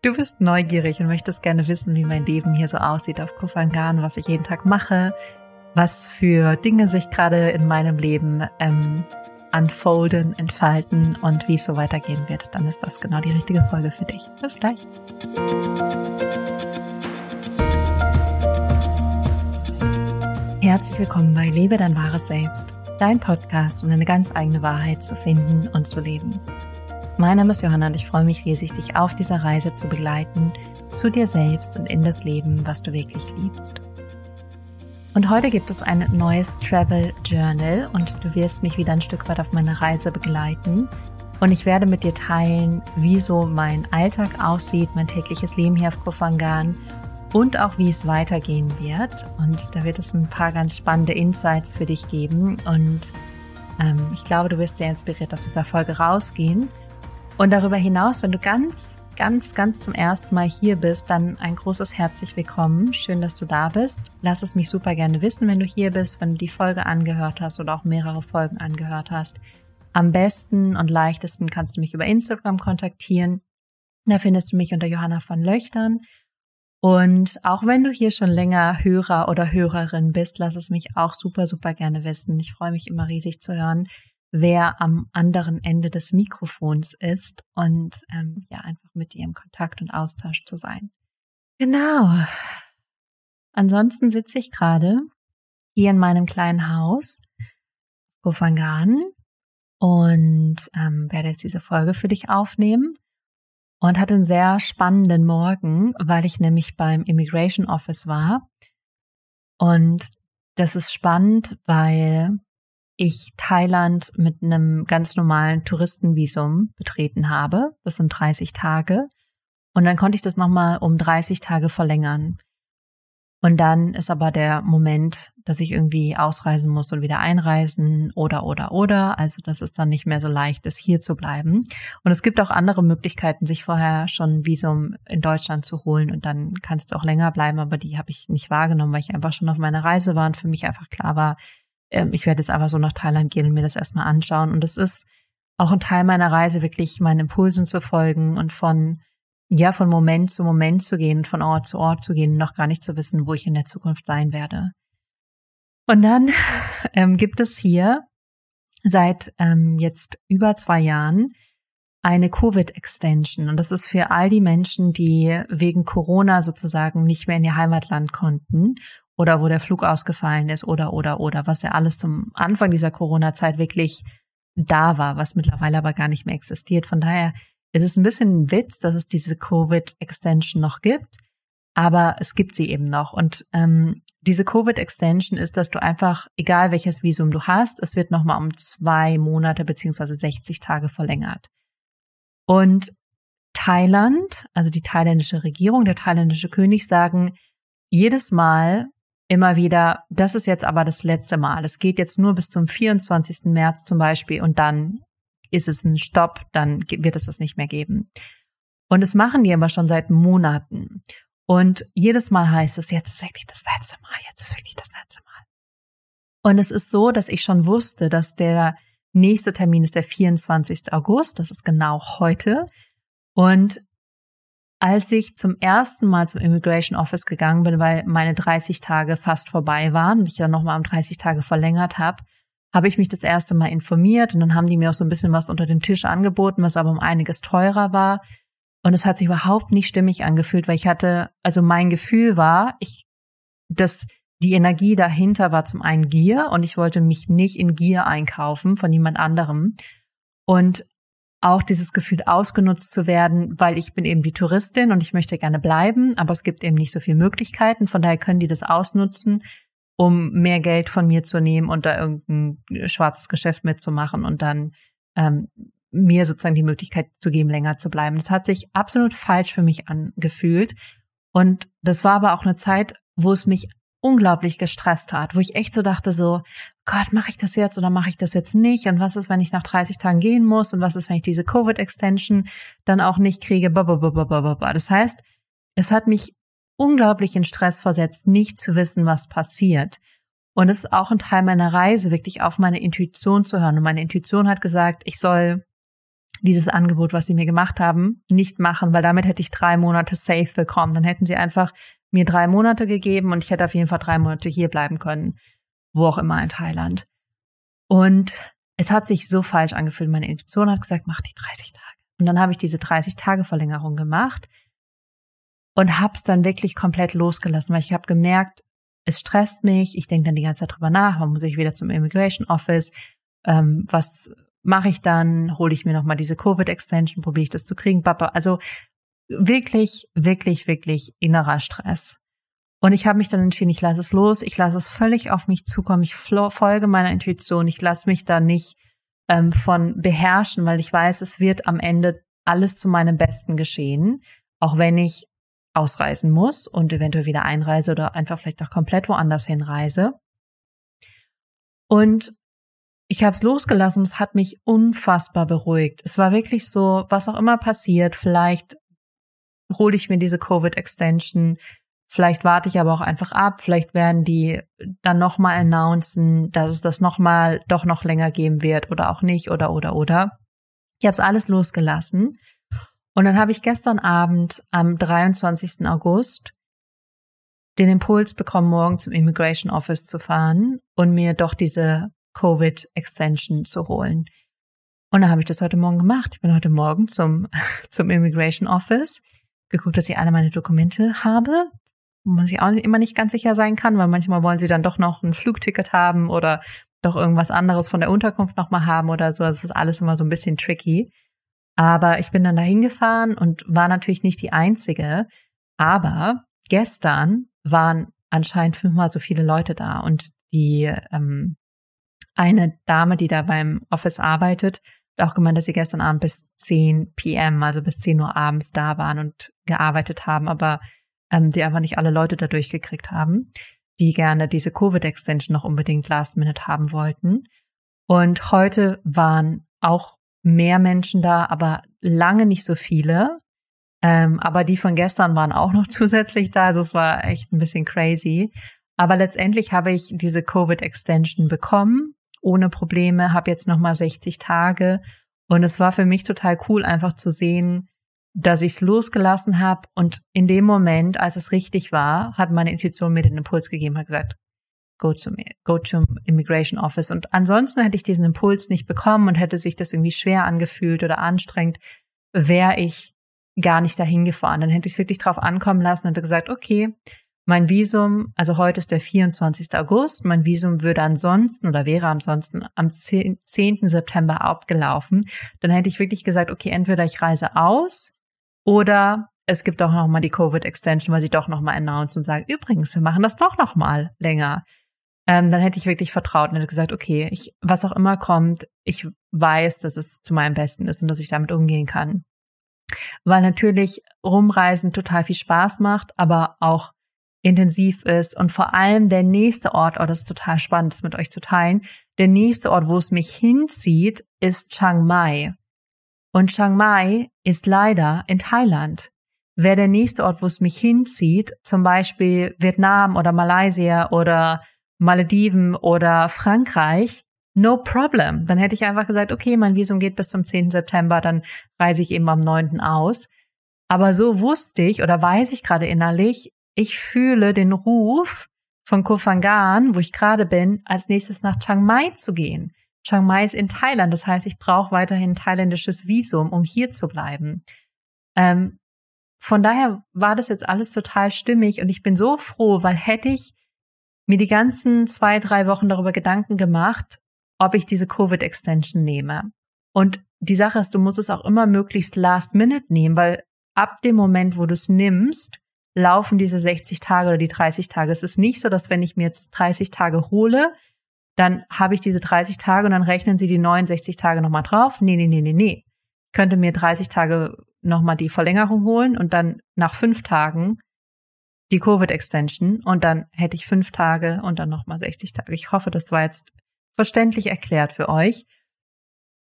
Du bist neugierig und möchtest gerne wissen, wie mein Leben hier so aussieht auf Kofangan, was ich jeden Tag mache, was für Dinge sich gerade in meinem Leben ähm, unfolden, entfalten und wie es so weitergehen wird, dann ist das genau die richtige Folge für dich. Bis gleich. Herzlich willkommen bei Lebe dein wahres Selbst, dein Podcast, um eine ganz eigene Wahrheit zu finden und zu leben. Mein Name ist Johanna und ich freue mich riesig, dich auf dieser Reise zu begleiten, zu dir selbst und in das Leben, was du wirklich liebst. Und heute gibt es ein neues Travel Journal und du wirst mich wieder ein Stück weit auf meiner Reise begleiten. Und ich werde mit dir teilen, wie so mein Alltag aussieht, mein tägliches Leben hier auf Kofangan und auch wie es weitergehen wird. Und da wird es ein paar ganz spannende Insights für dich geben. Und ähm, ich glaube, du wirst sehr inspiriert aus dieser Folge rausgehen. Und darüber hinaus, wenn du ganz, ganz, ganz zum ersten Mal hier bist, dann ein großes herzlich willkommen. Schön, dass du da bist. Lass es mich super gerne wissen, wenn du hier bist, wenn du die Folge angehört hast oder auch mehrere Folgen angehört hast. Am besten und leichtesten kannst du mich über Instagram kontaktieren. Da findest du mich unter Johanna von Löchtern. Und auch wenn du hier schon länger Hörer oder Hörerin bist, lass es mich auch super, super gerne wissen. Ich freue mich immer riesig zu hören, wer am anderen Ende des Mikrofons ist und ähm, ja, einfach mit dir im Kontakt und Austausch zu sein. Genau. Ansonsten sitze ich gerade hier in meinem kleinen Haus, Gofangan, und ähm, werde jetzt diese Folge für dich aufnehmen und hatte einen sehr spannenden Morgen, weil ich nämlich beim Immigration Office war. Und das ist spannend, weil ich Thailand mit einem ganz normalen Touristenvisum betreten habe. Das sind 30 Tage. Und dann konnte ich das nochmal um 30 Tage verlängern. Und dann ist aber der Moment, dass ich irgendwie ausreisen muss und wieder einreisen oder, oder, oder. Also das ist dann nicht mehr so leicht, es hier zu bleiben. Und es gibt auch andere Möglichkeiten, sich vorher schon ein Visum in Deutschland zu holen und dann kannst du auch länger bleiben, aber die habe ich nicht wahrgenommen, weil ich einfach schon auf meiner Reise war und für mich einfach klar war, ähm, ich werde jetzt einfach so nach Thailand gehen und mir das erstmal anschauen. Und es ist auch ein Teil meiner Reise, wirklich meinen Impulsen zu folgen und von, ja, von Moment zu Moment zu gehen, von Ort zu Ort zu gehen, noch gar nicht zu wissen, wo ich in der Zukunft sein werde. Und dann ähm, gibt es hier seit ähm, jetzt über zwei Jahren eine Covid-Extension. Und das ist für all die Menschen, die wegen Corona sozusagen nicht mehr in ihr Heimatland konnten oder wo der Flug ausgefallen ist oder, oder, oder, was ja alles zum Anfang dieser Corona-Zeit wirklich da war, was mittlerweile aber gar nicht mehr existiert. Von daher ist es ein bisschen ein Witz, dass es diese Covid-Extension noch gibt, aber es gibt sie eben noch. Und ähm, diese Covid-Extension ist, dass du einfach, egal welches Visum du hast, es wird nochmal um zwei Monate beziehungsweise 60 Tage verlängert. Und Thailand, also die thailändische Regierung, der thailändische König sagen jedes Mal, immer wieder, das ist jetzt aber das letzte Mal. Es geht jetzt nur bis zum 24. März zum Beispiel und dann ist es ein Stopp, dann wird es das nicht mehr geben. Und das machen die aber schon seit Monaten. Und jedes Mal heißt es, jetzt ist wirklich das letzte Mal, jetzt ist wirklich das letzte Mal. Und es ist so, dass ich schon wusste, dass der nächste Termin ist der 24. August, das ist genau heute. Und als ich zum ersten Mal zum Immigration Office gegangen bin, weil meine 30 Tage fast vorbei waren und ich dann nochmal um 30 Tage verlängert habe, habe ich mich das erste Mal informiert und dann haben die mir auch so ein bisschen was unter dem Tisch angeboten, was aber um einiges teurer war. Und es hat sich überhaupt nicht stimmig angefühlt, weil ich hatte, also mein Gefühl war, ich, dass die Energie dahinter war zum einen Gier und ich wollte mich nicht in Gier einkaufen von jemand anderem. Und auch dieses Gefühl ausgenutzt zu werden, weil ich bin eben die Touristin und ich möchte gerne bleiben, aber es gibt eben nicht so viele Möglichkeiten. Von daher können die das ausnutzen, um mehr Geld von mir zu nehmen und da irgendein schwarzes Geschäft mitzumachen und dann ähm, mir sozusagen die Möglichkeit zu geben, länger zu bleiben. Das hat sich absolut falsch für mich angefühlt. Und das war aber auch eine Zeit, wo es mich unglaublich gestresst hat, wo ich echt so dachte so, Gott, mache ich das jetzt oder mache ich das jetzt nicht? Und was ist, wenn ich nach 30 Tagen gehen muss? Und was ist, wenn ich diese Covid-Extension dann auch nicht kriege? Das heißt, es hat mich unglaublich in Stress versetzt, nicht zu wissen, was passiert. Und es ist auch ein Teil meiner Reise, wirklich auf meine Intuition zu hören. Und meine Intuition hat gesagt, ich soll dieses Angebot, was sie mir gemacht haben, nicht machen, weil damit hätte ich drei Monate safe bekommen. Dann hätten sie einfach mir drei Monate gegeben und ich hätte auf jeden Fall drei Monate hier bleiben können, wo auch immer in Thailand. Und es hat sich so falsch angefühlt. Meine Intuition hat gesagt, mach die 30 Tage. Und dann habe ich diese 30 Tage Verlängerung gemacht und hab's dann wirklich komplett losgelassen, weil ich habe gemerkt, es stresst mich, ich denke dann die ganze Zeit drüber nach, wann muss ich wieder zum Immigration Office, ähm, was mache ich dann, hole ich mir nochmal diese Covid-Extension, probiere ich das zu kriegen, Papa. Also wirklich, wirklich, wirklich innerer Stress. Und ich habe mich dann entschieden, ich lasse es los, ich lasse es völlig auf mich zukommen, ich folge meiner Intuition, ich lasse mich da nicht ähm, von beherrschen, weil ich weiß, es wird am Ende alles zu meinem Besten geschehen, auch wenn ich ausreisen muss und eventuell wieder einreise oder einfach vielleicht auch komplett woanders hinreise. Und ich habe es losgelassen, es hat mich unfassbar beruhigt. Es war wirklich so, was auch immer passiert, vielleicht hole ich mir diese Covid-Extension, vielleicht warte ich aber auch einfach ab, vielleicht werden die dann nochmal announcen, dass es das nochmal doch noch länger geben wird oder auch nicht oder oder oder. Ich habe es alles losgelassen. Und dann habe ich gestern Abend am 23. August den Impuls bekommen, morgen zum Immigration Office zu fahren und mir doch diese Covid-Extension zu holen. Und dann habe ich das heute Morgen gemacht. Ich bin heute Morgen zum, zum Immigration Office, geguckt, dass ich alle meine Dokumente habe, wo man sich auch immer nicht ganz sicher sein kann, weil manchmal wollen sie dann doch noch ein Flugticket haben oder doch irgendwas anderes von der Unterkunft nochmal haben oder so. Also es ist alles immer so ein bisschen tricky. Aber ich bin dann dahin gefahren und war natürlich nicht die Einzige. Aber gestern waren anscheinend fünfmal so viele Leute da und die ähm, eine Dame, die da beim Office arbeitet, auch gemeint, dass sie gestern Abend bis 10 p.m., also bis 10 Uhr abends da waren und gearbeitet haben, aber ähm, die einfach nicht alle Leute da durchgekriegt haben, die gerne diese Covid-Extension noch unbedingt last minute haben wollten. Und heute waren auch mehr Menschen da, aber lange nicht so viele. Ähm, aber die von gestern waren auch noch zusätzlich da. Also es war echt ein bisschen crazy. Aber letztendlich habe ich diese Covid-Extension bekommen ohne Probleme, habe jetzt nochmal 60 Tage. Und es war für mich total cool, einfach zu sehen, dass ich es losgelassen habe. Und in dem Moment, als es richtig war, hat meine Intuition mir den Impuls gegeben, hat gesagt, go to, go to Immigration Office. Und ansonsten hätte ich diesen Impuls nicht bekommen und hätte sich das irgendwie schwer angefühlt oder anstrengend, wäre ich gar nicht dahin gefahren. Dann hätte ich es wirklich drauf ankommen lassen und hätte gesagt, okay, mein Visum, also heute ist der 24. August, mein Visum würde ansonsten oder wäre ansonsten am 10. September abgelaufen. Dann hätte ich wirklich gesagt, okay, entweder ich reise aus oder es gibt auch nochmal die Covid-Extension, weil sie doch nochmal announcen und sagen, übrigens, wir machen das doch nochmal länger. Ähm, dann hätte ich wirklich vertraut und hätte gesagt, okay, ich, was auch immer kommt, ich weiß, dass es zu meinem Besten ist und dass ich damit umgehen kann. Weil natürlich Rumreisen total viel Spaß macht, aber auch intensiv ist und vor allem der nächste Ort, oh, das ist total spannend, das mit euch zu teilen, der nächste Ort, wo es mich hinzieht, ist Chiang Mai. Und Chiang Mai ist leider in Thailand. Wäre der nächste Ort, wo es mich hinzieht, zum Beispiel Vietnam oder Malaysia oder Malediven oder Frankreich, no problem. Dann hätte ich einfach gesagt, okay, mein Visum geht bis zum 10. September, dann reise ich eben am 9. aus. Aber so wusste ich oder weiß ich gerade innerlich, ich fühle den Ruf von Kofangan, wo ich gerade bin, als nächstes nach Chiang Mai zu gehen. Chiang Mai ist in Thailand, das heißt, ich brauche weiterhin ein thailändisches Visum, um hier zu bleiben. Ähm, von daher war das jetzt alles total stimmig und ich bin so froh, weil hätte ich mir die ganzen zwei, drei Wochen darüber Gedanken gemacht, ob ich diese Covid-Extension nehme. Und die Sache ist, du musst es auch immer möglichst last minute nehmen, weil ab dem Moment, wo du es nimmst, laufen diese 60 Tage oder die 30 Tage. Es ist nicht so, dass wenn ich mir jetzt 30 Tage hole, dann habe ich diese 30 Tage und dann rechnen sie die 69 Tage nochmal drauf. Nee, nee, nee, nee, nee. Ich könnte mir 30 Tage nochmal die Verlängerung holen und dann nach fünf Tagen die Covid-Extension und dann hätte ich fünf Tage und dann nochmal 60 Tage. Ich hoffe, das war jetzt verständlich erklärt für euch.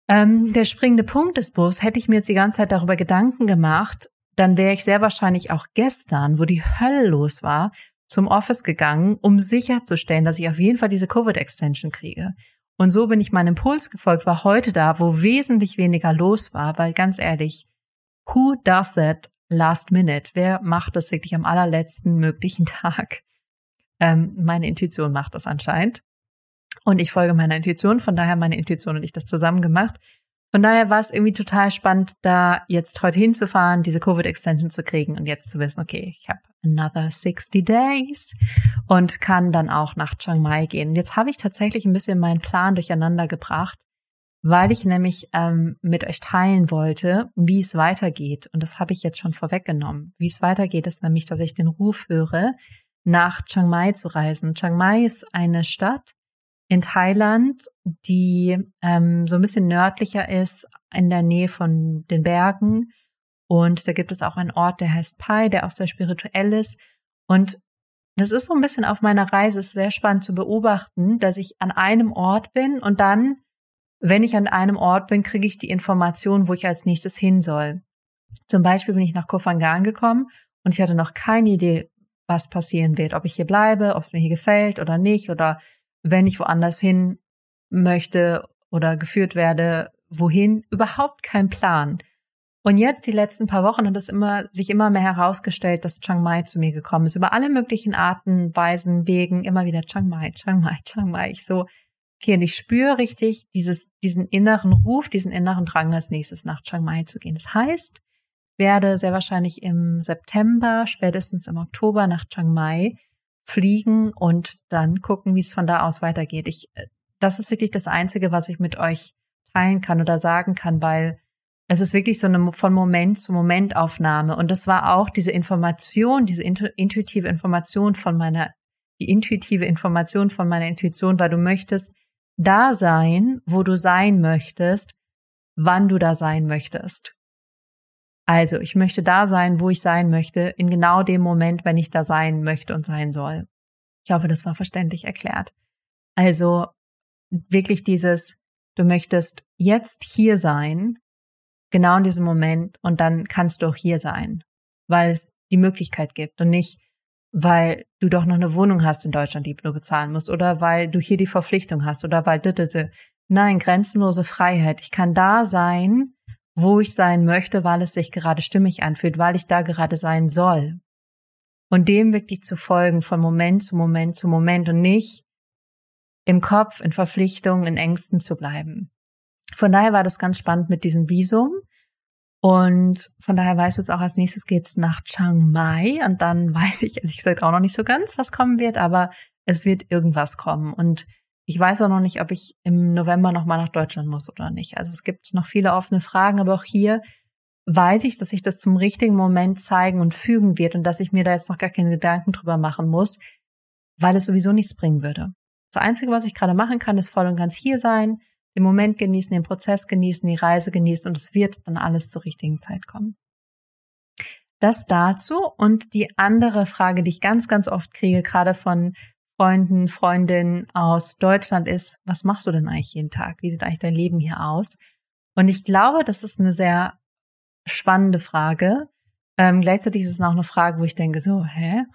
Ähm, der springende Punkt ist bloß, hätte ich mir jetzt die ganze Zeit darüber Gedanken gemacht, dann wäre ich sehr wahrscheinlich auch gestern, wo die Hölle los war, zum Office gegangen, um sicherzustellen, dass ich auf jeden Fall diese Covid-Extension kriege. Und so bin ich meinem Impuls gefolgt, war heute da, wo wesentlich weniger los war, weil ganz ehrlich, who does that last minute? Wer macht das wirklich am allerletzten möglichen Tag? Ähm, meine Intuition macht das anscheinend. Und ich folge meiner Intuition, von daher meine Intuition und ich das zusammen gemacht. Von daher war es irgendwie total spannend, da jetzt heute hinzufahren, diese Covid-Extension zu kriegen und jetzt zu wissen, okay, ich habe another 60 days und kann dann auch nach Chiang Mai gehen. Jetzt habe ich tatsächlich ein bisschen meinen Plan durcheinander gebracht, weil ich nämlich ähm, mit euch teilen wollte, wie es weitergeht. Und das habe ich jetzt schon vorweggenommen. Wie es weitergeht, ist nämlich, dass ich den Ruf höre, nach Chiang Mai zu reisen. Chiang Mai ist eine Stadt, in Thailand, die ähm, so ein bisschen nördlicher ist, in der Nähe von den Bergen. Und da gibt es auch einen Ort, der heißt Pai, der auch sehr spirituell ist. Und das ist so ein bisschen auf meiner Reise, ist sehr spannend zu beobachten, dass ich an einem Ort bin und dann, wenn ich an einem Ort bin, kriege ich die Information, wo ich als nächstes hin soll. Zum Beispiel bin ich nach Kofangan gekommen und ich hatte noch keine Idee, was passieren wird, ob ich hier bleibe, ob es mir hier gefällt oder nicht oder wenn ich woanders hin möchte oder geführt werde, wohin, überhaupt kein Plan. Und jetzt die letzten paar Wochen hat es immer, sich immer mehr herausgestellt, dass Chiang Mai zu mir gekommen ist. Über alle möglichen Arten, Weisen, Wegen, immer wieder Chiang Mai, Chiang Mai, Chiang Mai. Ich so, okay, und ich spüre richtig dieses, diesen inneren Ruf, diesen inneren Drang als nächstes nach Chiang Mai zu gehen. Das heißt, werde sehr wahrscheinlich im September, spätestens im Oktober nach Chiang Mai fliegen und dann gucken, wie es von da aus weitergeht. Ich, äh, das ist wirklich das Einzige, was ich mit euch teilen kann oder sagen kann, weil es ist wirklich so eine von Moment zu Moment Aufnahme. Und das war auch diese Information, diese intuitive Information von meiner, die intuitive Information von meiner Intuition, weil du möchtest da sein, wo du sein möchtest, wann du da sein möchtest. Also, ich möchte da sein, wo ich sein möchte, in genau dem Moment, wenn ich da sein möchte und sein soll. Ich hoffe, das war verständlich erklärt. Also, wirklich dieses, du möchtest jetzt hier sein, genau in diesem Moment, und dann kannst du auch hier sein, weil es die Möglichkeit gibt und nicht, weil du doch noch eine Wohnung hast in Deutschland, die du bezahlen musst, oder weil du hier die Verpflichtung hast, oder weil, nein, grenzenlose Freiheit. Ich kann da sein, wo ich sein möchte, weil es sich gerade stimmig anfühlt, weil ich da gerade sein soll. Und dem wirklich zu folgen von Moment zu Moment zu Moment und nicht im Kopf, in Verpflichtungen, in Ängsten zu bleiben. Von daher war das ganz spannend mit diesem Visum. Und von daher weißt du es auch, als nächstes geht's nach Chiang Mai. Und dann weiß ich ehrlich gesagt auch noch nicht so ganz, was kommen wird, aber es wird irgendwas kommen. Und ich weiß auch noch nicht, ob ich im November nochmal nach Deutschland muss oder nicht. Also es gibt noch viele offene Fragen, aber auch hier weiß ich, dass sich das zum richtigen Moment zeigen und fügen wird und dass ich mir da jetzt noch gar keine Gedanken drüber machen muss, weil es sowieso nichts bringen würde. Das Einzige, was ich gerade machen kann, ist voll und ganz hier sein, den Moment genießen, den Prozess genießen, die Reise genießen und es wird dann alles zur richtigen Zeit kommen. Das dazu und die andere Frage, die ich ganz, ganz oft kriege, gerade von Freunden, Freundinnen aus Deutschland ist, was machst du denn eigentlich jeden Tag? Wie sieht eigentlich dein Leben hier aus? Und ich glaube, das ist eine sehr spannende Frage. Ähm, gleichzeitig ist es auch eine Frage, wo ich denke, so, hä?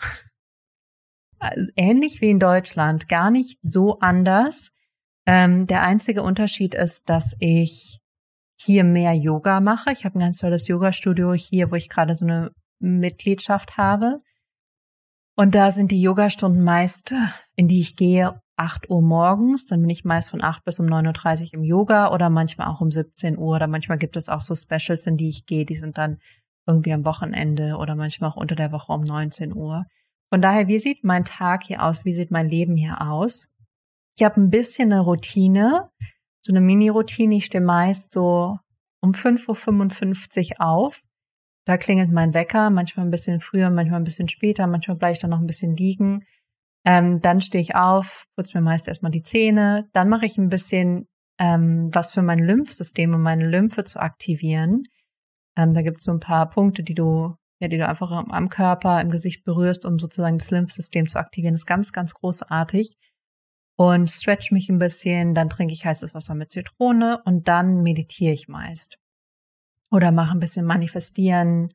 Also ähnlich wie in Deutschland, gar nicht so anders. Ähm, der einzige Unterschied ist, dass ich hier mehr Yoga mache. Ich habe ein ganz tolles Yoga-Studio hier, wo ich gerade so eine Mitgliedschaft habe. Und da sind die Yogastunden meist, in die ich gehe, 8 Uhr morgens. Dann bin ich meist von 8 bis um 9.30 Uhr im Yoga oder manchmal auch um 17 Uhr. Oder manchmal gibt es auch so Specials, in die ich gehe. Die sind dann irgendwie am Wochenende oder manchmal auch unter der Woche um 19 Uhr. Von daher, wie sieht mein Tag hier aus? Wie sieht mein Leben hier aus? Ich habe ein bisschen eine Routine, so eine Mini-Routine. Ich stehe meist so um 5.55 Uhr auf da klingelt mein Wecker, manchmal ein bisschen früher, manchmal ein bisschen später, manchmal bleibe ich dann noch ein bisschen liegen. Ähm, dann stehe ich auf, putze mir meist erstmal die Zähne, dann mache ich ein bisschen ähm, was für mein Lymphsystem, um meine Lymphe zu aktivieren. Ähm, da gibt es so ein paar Punkte, die du, ja, die du einfach am Körper, im Gesicht berührst, um sozusagen das Lymphsystem zu aktivieren. Das ist ganz, ganz großartig. Und stretch mich ein bisschen, dann trinke ich heißes Wasser mit Zitrone und dann meditiere ich meist oder mach ein bisschen manifestieren,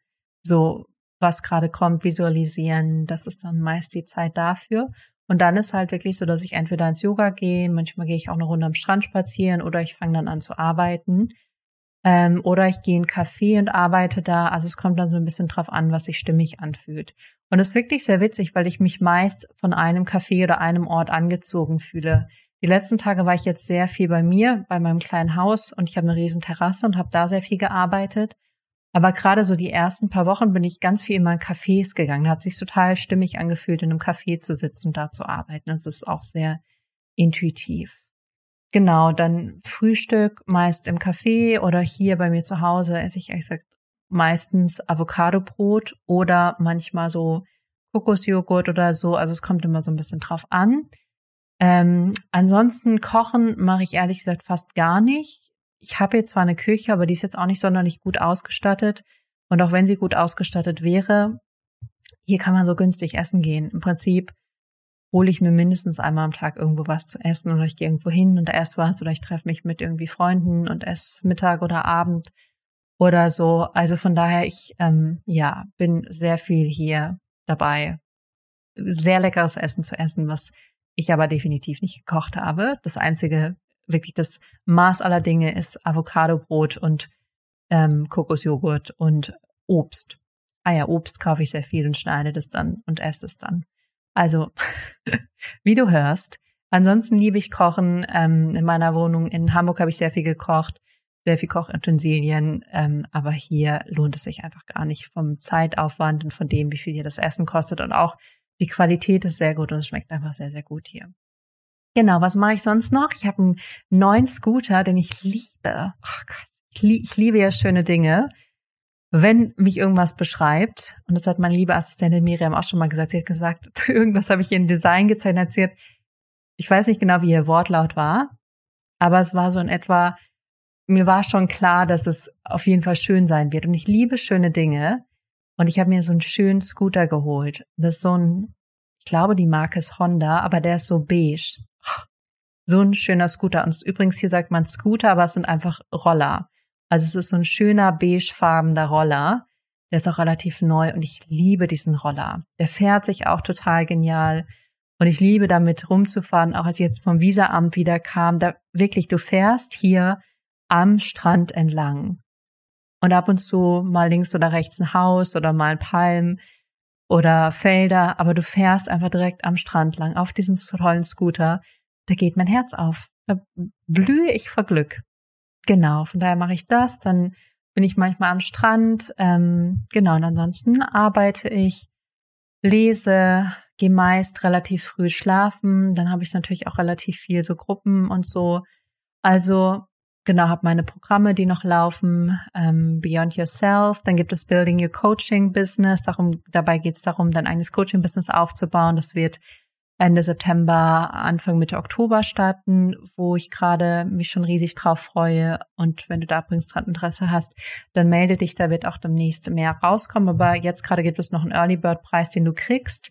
so was gerade kommt, visualisieren. Das ist dann meist die Zeit dafür. Und dann ist halt wirklich so, dass ich entweder ins Yoga gehe, manchmal gehe ich auch eine Runde am Strand spazieren oder ich fange dann an zu arbeiten. Ähm, oder ich gehe in einen Café und arbeite da. Also es kommt dann so ein bisschen drauf an, was sich stimmig anfühlt. Und es ist wirklich sehr witzig, weil ich mich meist von einem Café oder einem Ort angezogen fühle. Die letzten Tage war ich jetzt sehr viel bei mir, bei meinem kleinen Haus und ich habe eine riesen Terrasse und habe da sehr viel gearbeitet. Aber gerade so die ersten paar Wochen bin ich ganz viel in meinen Cafés gegangen. Hat sich total stimmig angefühlt, in einem Café zu sitzen und da zu arbeiten. Das ist auch sehr intuitiv. Genau, dann Frühstück meist im Café oder hier bei mir zu Hause esse ich ehrlich gesagt meistens Avocadobrot oder manchmal so Kokosjoghurt oder so. Also es kommt immer so ein bisschen drauf an. Ähm, ansonsten kochen mache ich ehrlich gesagt fast gar nicht. Ich habe jetzt zwar eine Küche, aber die ist jetzt auch nicht sonderlich gut ausgestattet. Und auch wenn sie gut ausgestattet wäre, hier kann man so günstig essen gehen. Im Prinzip hole ich mir mindestens einmal am Tag irgendwo was zu essen oder ich gehe irgendwo hin und esse was oder ich treffe mich mit irgendwie Freunden und esse Mittag oder Abend oder so. Also von daher, ich ähm, ja bin sehr viel hier dabei, sehr leckeres Essen zu essen, was ich aber definitiv nicht gekocht habe. Das einzige, wirklich das Maß aller Dinge ist Avocadobrot und ähm, Kokosjoghurt und Obst. Ah ja, Obst kaufe ich sehr viel und schneide das dann und esse es dann. Also, wie du hörst. Ansonsten liebe ich Kochen. Ähm, in meiner Wohnung in Hamburg habe ich sehr viel gekocht, sehr viel Kochintensilien. Ähm, aber hier lohnt es sich einfach gar nicht vom Zeitaufwand und von dem, wie viel hier das Essen kostet. Und auch die Qualität ist sehr gut und es schmeckt einfach sehr, sehr gut hier. Genau, was mache ich sonst noch? Ich habe einen neuen Scooter, den ich liebe. Oh Gott, ich, lieb, ich liebe ja schöne Dinge wenn mich irgendwas beschreibt, und das hat meine liebe Assistentin Miriam auch schon mal gesagt, sie hat gesagt, irgendwas habe ich in Design gezeichnet, erzählt. Ich weiß nicht genau, wie ihr Wortlaut war, aber es war so in etwa, mir war schon klar, dass es auf jeden Fall schön sein wird. Und ich liebe schöne Dinge. Und ich habe mir so einen schönen Scooter geholt. Das ist so ein, ich glaube, die Marke ist Honda, aber der ist so beige. So ein schöner Scooter. Und übrigens, hier sagt man Scooter, aber es sind einfach Roller. Also es ist so ein schöner beigefarbener Roller. Der ist auch relativ neu und ich liebe diesen Roller. Der fährt sich auch total genial. Und ich liebe damit rumzufahren, auch als ich jetzt vom Visaamt wieder kam. Da wirklich, du fährst hier am Strand entlang. Und ab und zu mal links oder rechts ein Haus oder mal ein Palm oder Felder, aber du fährst einfach direkt am Strand lang auf diesem tollen Scooter. Da geht mein Herz auf. Da blühe ich vor Glück. Genau, von daher mache ich das. Dann bin ich manchmal am Strand. Ähm, genau, und ansonsten arbeite ich, lese, gehe meist relativ früh schlafen. Dann habe ich natürlich auch relativ viel so Gruppen und so. Also genau, habe meine Programme, die noch laufen, ähm, Beyond Yourself. Dann gibt es Building Your Coaching Business. Darum, dabei geht es darum, dein eigenes Coaching Business aufzubauen. Das wird Ende September, Anfang Mitte Oktober starten, wo ich gerade mich schon riesig drauf freue. Und wenn du da übrigens dran Interesse hast, dann melde dich, da wird auch demnächst mehr rauskommen. Aber jetzt gerade gibt es noch einen Early Bird Preis, den du kriegst,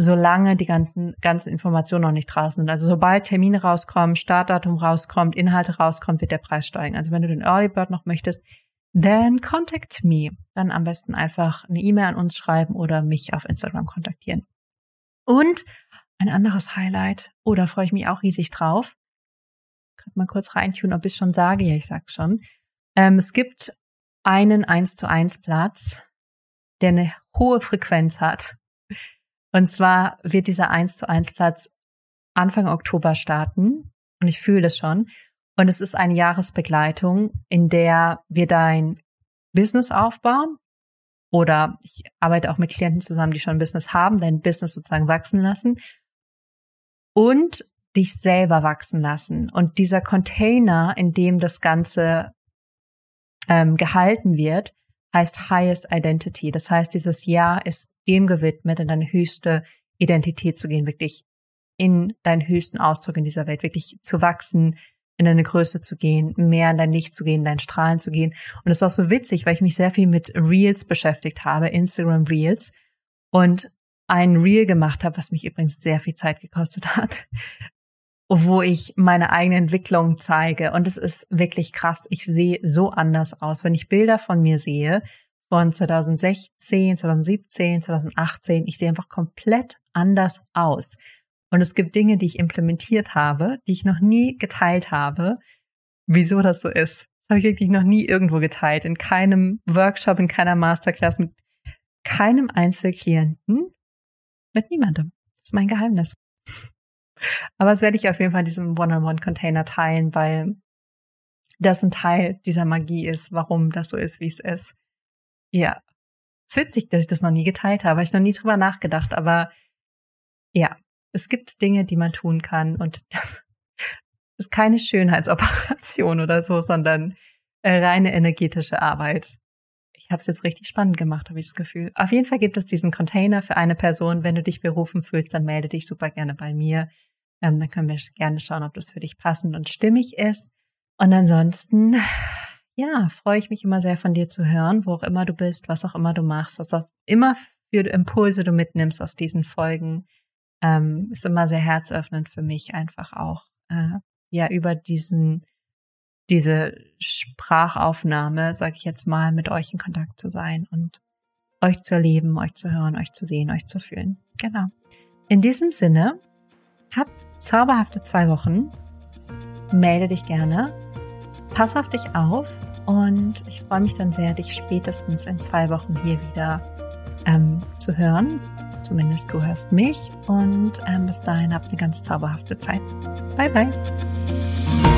solange die ganzen, ganzen Informationen noch nicht draußen sind. Also sobald Termine rauskommen, Startdatum rauskommt, Inhalte rauskommt, wird der Preis steigen. Also wenn du den Early Bird noch möchtest, then contact me. Dann am besten einfach eine E-Mail an uns schreiben oder mich auf Instagram kontaktieren. Und ein anderes Highlight, oh, da freue ich mich auch riesig drauf. Kann mal kurz reintun, ob ich schon sage. Ja, ich sag's schon. Ähm, es gibt einen 1 zu 1 Platz, der eine hohe Frequenz hat. Und zwar wird dieser 1 zu 1 Platz Anfang Oktober starten. Und ich fühle das schon. Und es ist eine Jahresbegleitung, in der wir dein Business aufbauen. Oder ich arbeite auch mit Klienten zusammen, die schon ein Business haben, dein Business sozusagen wachsen lassen und dich selber wachsen lassen. Und dieser Container, in dem das Ganze ähm, gehalten wird, heißt Highest Identity. Das heißt, dieses Jahr ist dem gewidmet, in deine höchste Identität zu gehen, wirklich in deinen höchsten Ausdruck in dieser Welt, wirklich zu wachsen, in deine Größe zu gehen, mehr in dein Licht zu gehen, in dein Strahlen zu gehen. Und es auch so witzig, weil ich mich sehr viel mit Reels beschäftigt habe, Instagram Reels. Und ein Reel gemacht habe, was mich übrigens sehr viel Zeit gekostet hat, wo ich meine eigene Entwicklung zeige. Und es ist wirklich krass. Ich sehe so anders aus. Wenn ich Bilder von mir sehe, von 2016, 2017, 2018, ich sehe einfach komplett anders aus. Und es gibt Dinge, die ich implementiert habe, die ich noch nie geteilt habe. Wieso das so ist, das habe ich wirklich noch nie irgendwo geteilt. In keinem Workshop, in keiner Masterclass, mit keinem Einzelklienten, mit niemandem. Das ist mein Geheimnis. Aber das werde ich auf jeden Fall in diesem One-on-One-Container teilen, weil das ein Teil dieser Magie ist, warum das so ist, wie es ist. Ja, es ist witzig, dass ich das noch nie geteilt habe. Ich noch nie drüber nachgedacht, aber ja, es gibt Dinge, die man tun kann und das ist keine Schönheitsoperation oder so, sondern äh, reine energetische Arbeit. Ich habe es jetzt richtig spannend gemacht, habe ich das Gefühl. Auf jeden Fall gibt es diesen Container für eine Person. Wenn du dich berufen fühlst, dann melde dich super gerne bei mir. Ähm, dann können wir gerne schauen, ob das für dich passend und stimmig ist. Und ansonsten, ja, freue ich mich immer sehr von dir zu hören, wo auch immer du bist, was auch immer du machst, was auch immer für Impulse du mitnimmst aus diesen Folgen. Ähm, ist immer sehr herzöffnend für mich einfach auch, äh, ja, über diesen, diese Sprachaufnahme, sage ich jetzt mal, mit euch in Kontakt zu sein und euch zu erleben, euch zu hören, euch zu sehen, euch zu fühlen. Genau. In diesem Sinne, habt zauberhafte zwei Wochen. Melde dich gerne. Pass auf dich auf und ich freue mich dann sehr, dich spätestens in zwei Wochen hier wieder ähm, zu hören. Zumindest du hörst mich und ähm, bis dahin habt eine ganz zauberhafte Zeit. Bye bye.